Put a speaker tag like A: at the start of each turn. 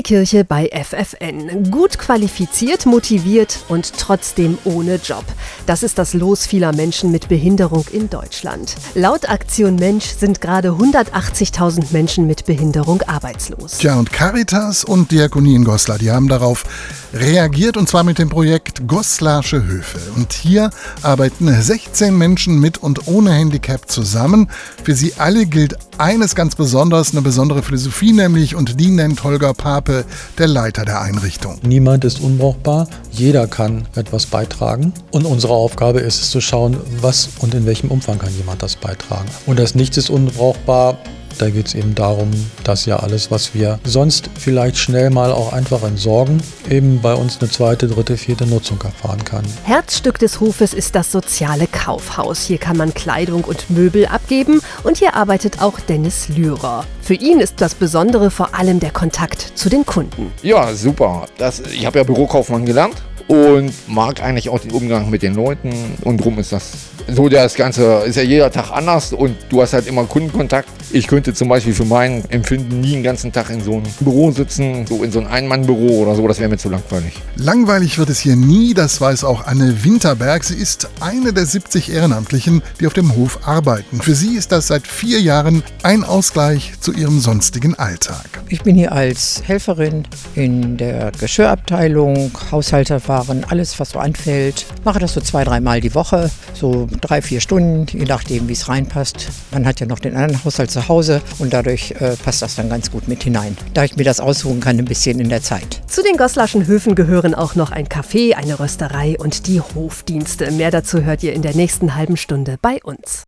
A: Christi-Kirche bei FFN. Gut qualifiziert, motiviert und trotzdem ohne Job. Das ist das Los vieler Menschen mit Behinderung in Deutschland. Laut Aktion Mensch sind gerade 180.000 Menschen mit Behinderung arbeitslos.
B: Tja, und Caritas und Diakonie in Goslar, die haben darauf reagiert und zwar mit dem Projekt Goslarsche Höfe. Und hier arbeiten 16 Menschen mit und ohne Handicap zusammen. Für sie alle gilt eines ganz besonders, eine besondere Philosophie nämlich, und die nennt Holger Pape, der Leiter der Einrichtung.
C: Niemand ist unbrauchbar, jeder kann etwas beitragen. Und unsere Aufgabe ist es zu schauen, was und in welchem Umfang kann jemand das beitragen. Und das Nichts ist unbrauchbar da geht es eben darum, dass ja alles, was wir sonst vielleicht schnell mal auch einfach entsorgen, eben bei uns eine zweite, dritte, vierte Nutzung erfahren kann.
A: Herzstück des Hofes ist das soziale Kaufhaus. Hier kann man Kleidung und Möbel abgeben und hier arbeitet auch Dennis Lührer. Für ihn ist das Besondere vor allem der Kontakt zu den Kunden.
D: Ja, super. Das, ich habe ja Bürokaufmann gelernt und mag eigentlich auch den Umgang mit den Leuten und drum ist das so das Ganze ist ja jeder Tag anders und du hast halt immer Kundenkontakt. Ich könnte zum Beispiel für mein Empfinden nie den ganzen Tag in so einem Büro sitzen, so in so einem Ein-Mann-Büro oder so, das wäre mir zu langweilig.
B: Langweilig wird es hier nie, das weiß auch Anne Winterberg. Sie ist eine der 70 Ehrenamtlichen, die auf dem Hof arbeiten. Für sie ist das seit vier Jahren ein Ausgleich zu ihrem sonstigen Alltag.
E: Ich bin hier als Helferin in der Geschirrabteilung, Haushalterwaren, alles was so anfällt. Mache das so zwei, dreimal die Woche, so drei, vier Stunden, je nachdem, wie es reinpasst. Man hat ja noch den anderen Haushalt zu Hause und dadurch äh, passt das dann ganz gut mit hinein. Da ich mir das aussuchen kann, ein bisschen in der Zeit.
A: Zu den Goslarschen Höfen gehören auch noch ein Café, eine Rösterei und die Hofdienste. Mehr dazu hört ihr in der nächsten halben Stunde bei uns.